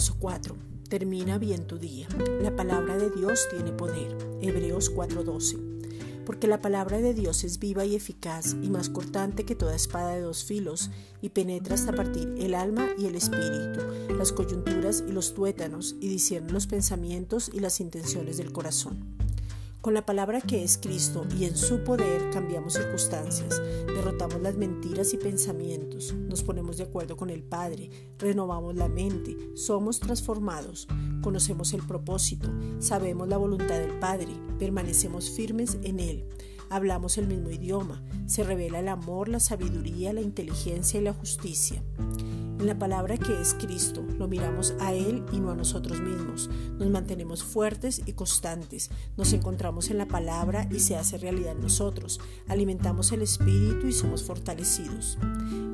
verso 4. Termina bien tu día. La palabra de Dios tiene poder. Hebreos 4:12. Porque la palabra de Dios es viva y eficaz y más cortante que toda espada de dos filos y penetra hasta partir el alma y el espíritu, las coyunturas y los tuétanos y discierne los pensamientos y las intenciones del corazón. Con la palabra que es Cristo y en su poder cambiamos circunstancias, derrotamos las mentiras y pensamientos, nos ponemos de acuerdo con el Padre, renovamos la mente, somos transformados, conocemos el propósito, sabemos la voluntad del Padre, permanecemos firmes en Él, hablamos el mismo idioma, se revela el amor, la sabiduría, la inteligencia y la justicia. En la palabra que es Cristo, lo miramos a Él y no a nosotros mismos. Nos mantenemos fuertes y constantes. Nos encontramos en la palabra y se hace realidad en nosotros. Alimentamos el Espíritu y somos fortalecidos.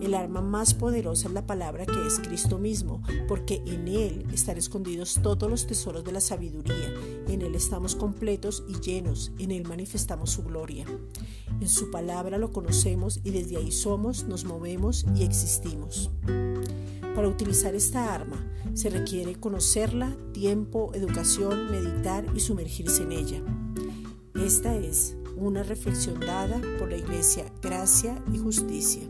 El arma más poderosa es la palabra que es Cristo mismo, porque en Él están escondidos todos los tesoros de la sabiduría. En Él estamos completos y llenos. En Él manifestamos su gloria. En su palabra lo conocemos y desde ahí somos, nos movemos y existimos. Para utilizar esta arma se requiere conocerla, tiempo, educación, meditar y sumergirse en ella. Esta es una reflexión dada por la Iglesia Gracia y Justicia.